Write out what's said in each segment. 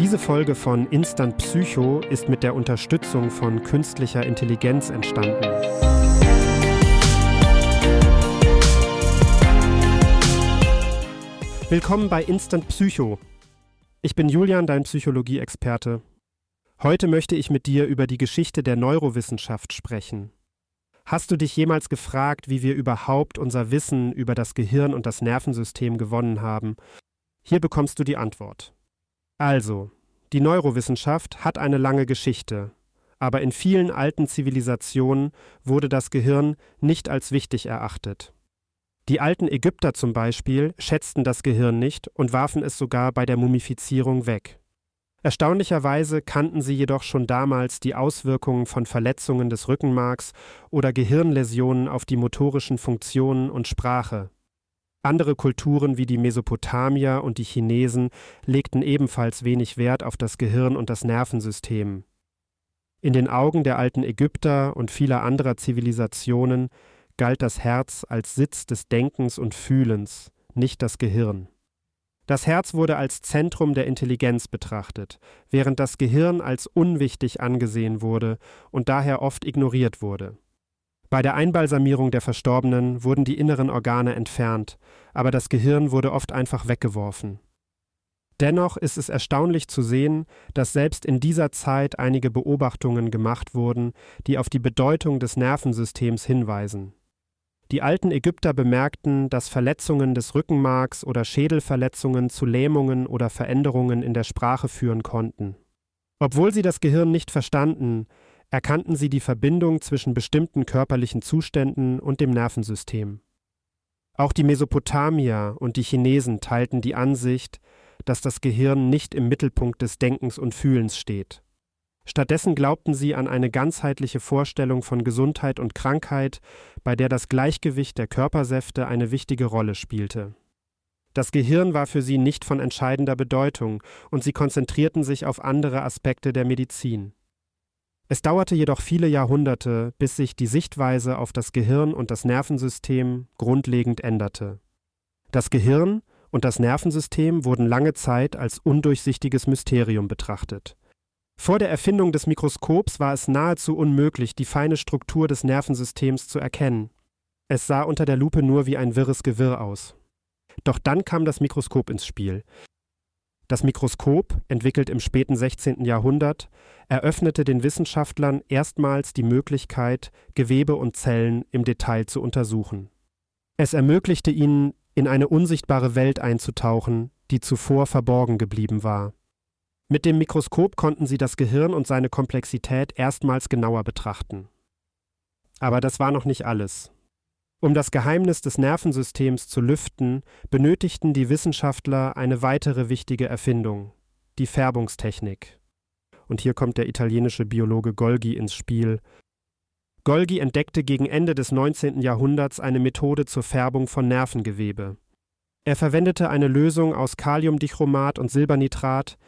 Diese Folge von Instant Psycho ist mit der Unterstützung von künstlicher Intelligenz entstanden. Willkommen bei Instant Psycho. Ich bin Julian, dein Psychologie-Experte. Heute möchte ich mit dir über die Geschichte der Neurowissenschaft sprechen. Hast du dich jemals gefragt, wie wir überhaupt unser Wissen über das Gehirn und das Nervensystem gewonnen haben? Hier bekommst du die Antwort. Also, die Neurowissenschaft hat eine lange Geschichte, aber in vielen alten Zivilisationen wurde das Gehirn nicht als wichtig erachtet. Die alten Ägypter zum Beispiel schätzten das Gehirn nicht und warfen es sogar bei der Mumifizierung weg. Erstaunlicherweise kannten sie jedoch schon damals die Auswirkungen von Verletzungen des Rückenmarks oder Gehirnläsionen auf die motorischen Funktionen und Sprache. Andere Kulturen wie die Mesopotamier und die Chinesen legten ebenfalls wenig Wert auf das Gehirn und das Nervensystem. In den Augen der alten Ägypter und vieler anderer Zivilisationen galt das Herz als Sitz des Denkens und Fühlens, nicht das Gehirn. Das Herz wurde als Zentrum der Intelligenz betrachtet, während das Gehirn als unwichtig angesehen wurde und daher oft ignoriert wurde. Bei der Einbalsamierung der Verstorbenen wurden die inneren Organe entfernt, aber das Gehirn wurde oft einfach weggeworfen. Dennoch ist es erstaunlich zu sehen, dass selbst in dieser Zeit einige Beobachtungen gemacht wurden, die auf die Bedeutung des Nervensystems hinweisen. Die alten Ägypter bemerkten, dass Verletzungen des Rückenmarks oder Schädelverletzungen zu Lähmungen oder Veränderungen in der Sprache führen konnten. Obwohl sie das Gehirn nicht verstanden, erkannten sie die Verbindung zwischen bestimmten körperlichen Zuständen und dem Nervensystem. Auch die Mesopotamier und die Chinesen teilten die Ansicht, dass das Gehirn nicht im Mittelpunkt des Denkens und Fühlens steht. Stattdessen glaubten sie an eine ganzheitliche Vorstellung von Gesundheit und Krankheit, bei der das Gleichgewicht der Körpersäfte eine wichtige Rolle spielte. Das Gehirn war für sie nicht von entscheidender Bedeutung, und sie konzentrierten sich auf andere Aspekte der Medizin. Es dauerte jedoch viele Jahrhunderte, bis sich die Sichtweise auf das Gehirn und das Nervensystem grundlegend änderte. Das Gehirn und das Nervensystem wurden lange Zeit als undurchsichtiges Mysterium betrachtet. Vor der Erfindung des Mikroskops war es nahezu unmöglich, die feine Struktur des Nervensystems zu erkennen. Es sah unter der Lupe nur wie ein wirres Gewirr aus. Doch dann kam das Mikroskop ins Spiel. Das Mikroskop, entwickelt im späten 16. Jahrhundert, eröffnete den Wissenschaftlern erstmals die Möglichkeit, Gewebe und Zellen im Detail zu untersuchen. Es ermöglichte ihnen, in eine unsichtbare Welt einzutauchen, die zuvor verborgen geblieben war. Mit dem Mikroskop konnten sie das Gehirn und seine Komplexität erstmals genauer betrachten. Aber das war noch nicht alles. Um das Geheimnis des Nervensystems zu lüften, benötigten die Wissenschaftler eine weitere wichtige Erfindung, die Färbungstechnik. Und hier kommt der italienische Biologe Golgi ins Spiel. Golgi entdeckte gegen Ende des 19. Jahrhunderts eine Methode zur Färbung von Nervengewebe. Er verwendete eine Lösung aus Kaliumdichromat und Silbernitrat,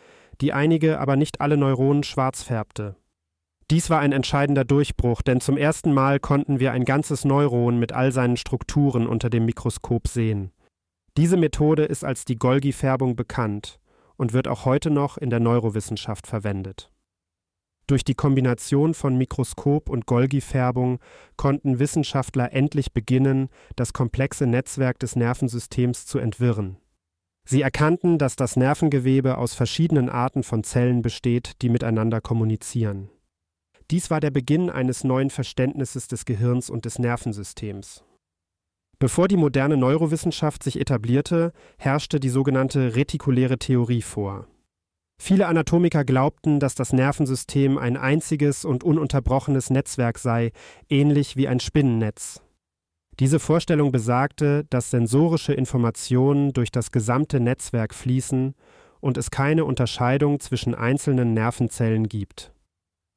die einige, aber nicht alle Neuronen schwarz färbte. Dies war ein entscheidender Durchbruch, denn zum ersten Mal konnten wir ein ganzes Neuron mit all seinen Strukturen unter dem Mikroskop sehen. Diese Methode ist als die Golgi-Färbung bekannt und wird auch heute noch in der Neurowissenschaft verwendet. Durch die Kombination von Mikroskop und Golgi-Färbung konnten Wissenschaftler endlich beginnen, das komplexe Netzwerk des Nervensystems zu entwirren. Sie erkannten, dass das Nervengewebe aus verschiedenen Arten von Zellen besteht, die miteinander kommunizieren. Dies war der Beginn eines neuen Verständnisses des Gehirns und des Nervensystems. Bevor die moderne Neurowissenschaft sich etablierte, herrschte die sogenannte retikuläre Theorie vor. Viele Anatomiker glaubten, dass das Nervensystem ein einziges und ununterbrochenes Netzwerk sei, ähnlich wie ein Spinnennetz. Diese Vorstellung besagte, dass sensorische Informationen durch das gesamte Netzwerk fließen und es keine Unterscheidung zwischen einzelnen Nervenzellen gibt.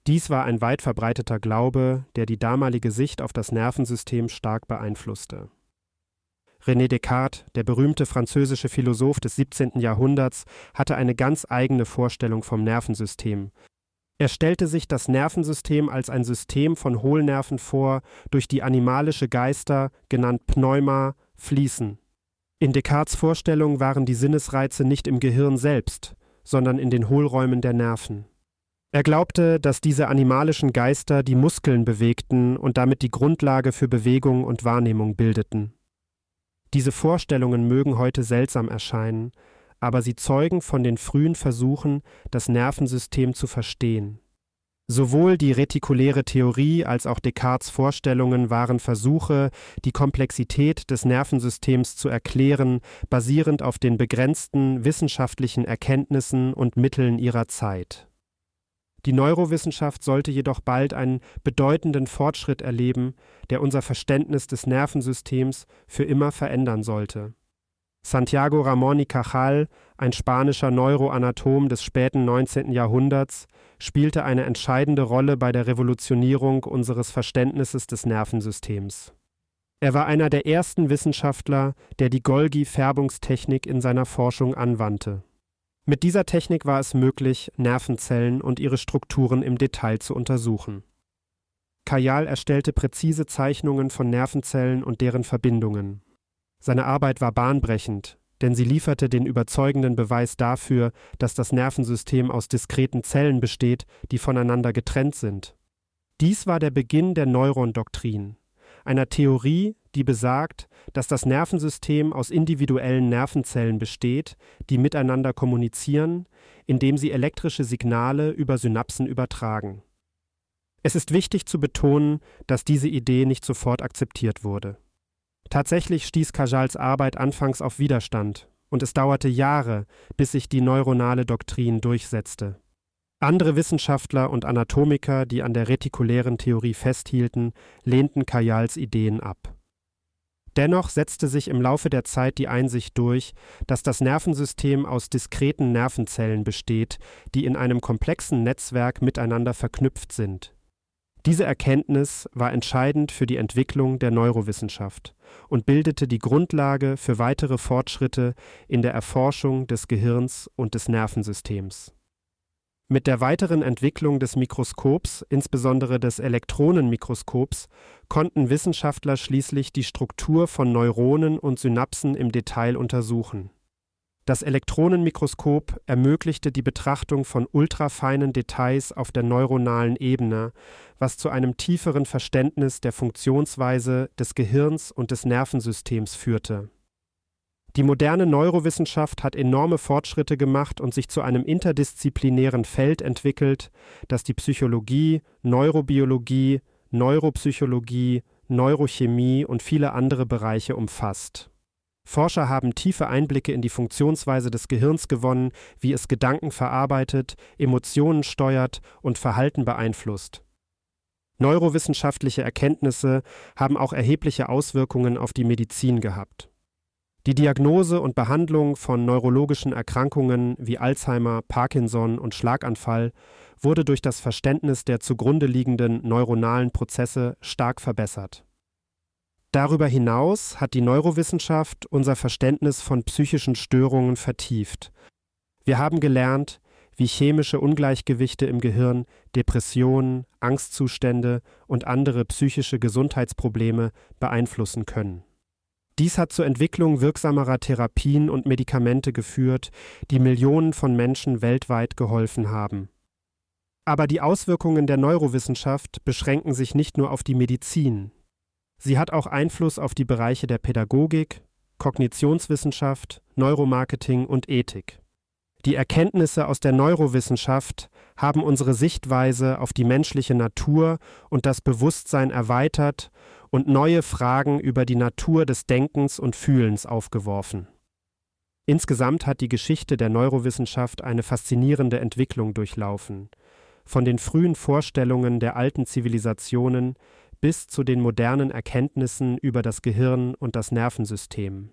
Dies war ein weit verbreiteter Glaube, der die damalige Sicht auf das Nervensystem stark beeinflusste. René Descartes, der berühmte französische Philosoph des 17. Jahrhunderts, hatte eine ganz eigene Vorstellung vom Nervensystem. Er stellte sich das Nervensystem als ein System von Hohlnerven vor, durch die animalische Geister, genannt Pneuma, fließen. In Descartes Vorstellung waren die Sinnesreize nicht im Gehirn selbst, sondern in den Hohlräumen der Nerven. Er glaubte, dass diese animalischen Geister die Muskeln bewegten und damit die Grundlage für Bewegung und Wahrnehmung bildeten. Diese Vorstellungen mögen heute seltsam erscheinen, aber sie zeugen von den frühen Versuchen, das Nervensystem zu verstehen. Sowohl die retikuläre Theorie als auch Descartes Vorstellungen waren Versuche, die Komplexität des Nervensystems zu erklären, basierend auf den begrenzten wissenschaftlichen Erkenntnissen und Mitteln ihrer Zeit. Die Neurowissenschaft sollte jedoch bald einen bedeutenden Fortschritt erleben, der unser Verständnis des Nervensystems für immer verändern sollte. Santiago Ramón y Cajal, ein spanischer Neuroanatom des späten 19. Jahrhunderts, spielte eine entscheidende Rolle bei der Revolutionierung unseres Verständnisses des Nervensystems. Er war einer der ersten Wissenschaftler, der die Golgi-Färbungstechnik in seiner Forschung anwandte. Mit dieser Technik war es möglich, Nervenzellen und ihre Strukturen im Detail zu untersuchen. Kajal erstellte präzise Zeichnungen von Nervenzellen und deren Verbindungen. Seine Arbeit war bahnbrechend, denn sie lieferte den überzeugenden Beweis dafür, dass das Nervensystem aus diskreten Zellen besteht, die voneinander getrennt sind. Dies war der Beginn der Neurondoktrin, einer Theorie, die besagt, dass das Nervensystem aus individuellen Nervenzellen besteht, die miteinander kommunizieren, indem sie elektrische Signale über Synapsen übertragen. Es ist wichtig zu betonen, dass diese Idee nicht sofort akzeptiert wurde. Tatsächlich stieß Kajals Arbeit anfangs auf Widerstand, und es dauerte Jahre, bis sich die neuronale Doktrin durchsetzte. Andere Wissenschaftler und Anatomiker, die an der retikulären Theorie festhielten, lehnten Kajals Ideen ab. Dennoch setzte sich im Laufe der Zeit die Einsicht durch, dass das Nervensystem aus diskreten Nervenzellen besteht, die in einem komplexen Netzwerk miteinander verknüpft sind. Diese Erkenntnis war entscheidend für die Entwicklung der Neurowissenschaft und bildete die Grundlage für weitere Fortschritte in der Erforschung des Gehirns und des Nervensystems mit der weiteren Entwicklung des Mikroskops, insbesondere des Elektronenmikroskops, konnten Wissenschaftler schließlich die Struktur von Neuronen und Synapsen im Detail untersuchen. Das Elektronenmikroskop ermöglichte die Betrachtung von ultrafeinen Details auf der neuronalen Ebene, was zu einem tieferen Verständnis der Funktionsweise des Gehirns und des Nervensystems führte die moderne Neurowissenschaft hat enorme Fortschritte gemacht und sich zu einem interdisziplinären Feld entwickelt, das die Psychologie, Neurobiologie, Neuropsychologie, Neurochemie und viele andere Bereiche umfasst. Forscher haben tiefe Einblicke in die Funktionsweise des Gehirns gewonnen, wie es Gedanken verarbeitet, Emotionen steuert und Verhalten beeinflusst. Neurowissenschaftliche Erkenntnisse haben auch erhebliche Auswirkungen auf die Medizin gehabt. Die Diagnose und Behandlung von neurologischen Erkrankungen wie Alzheimer, Parkinson und Schlaganfall wurde durch das Verständnis der zugrunde liegenden neuronalen Prozesse stark verbessert. Darüber hinaus hat die Neurowissenschaft unser Verständnis von psychischen Störungen vertieft. Wir haben gelernt, wie chemische Ungleichgewichte im Gehirn Depressionen, Angstzustände und andere psychische Gesundheitsprobleme beeinflussen können. Dies hat zur Entwicklung wirksamerer Therapien und Medikamente geführt, die Millionen von Menschen weltweit geholfen haben. Aber die Auswirkungen der Neurowissenschaft beschränken sich nicht nur auf die Medizin. Sie hat auch Einfluss auf die Bereiche der Pädagogik, Kognitionswissenschaft, Neuromarketing und Ethik. Die Erkenntnisse aus der Neurowissenschaft haben unsere Sichtweise auf die menschliche Natur und das Bewusstsein erweitert und neue Fragen über die Natur des Denkens und Fühlens aufgeworfen. Insgesamt hat die Geschichte der Neurowissenschaft eine faszinierende Entwicklung durchlaufen, von den frühen Vorstellungen der alten Zivilisationen bis zu den modernen Erkenntnissen über das Gehirn und das Nervensystem.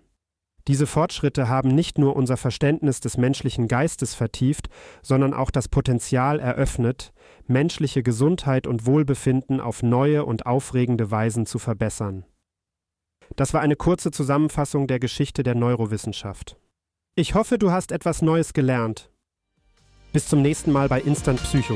Diese Fortschritte haben nicht nur unser Verständnis des menschlichen Geistes vertieft, sondern auch das Potenzial eröffnet, menschliche Gesundheit und Wohlbefinden auf neue und aufregende Weisen zu verbessern. Das war eine kurze Zusammenfassung der Geschichte der Neurowissenschaft. Ich hoffe, du hast etwas Neues gelernt. Bis zum nächsten Mal bei Instant Psycho.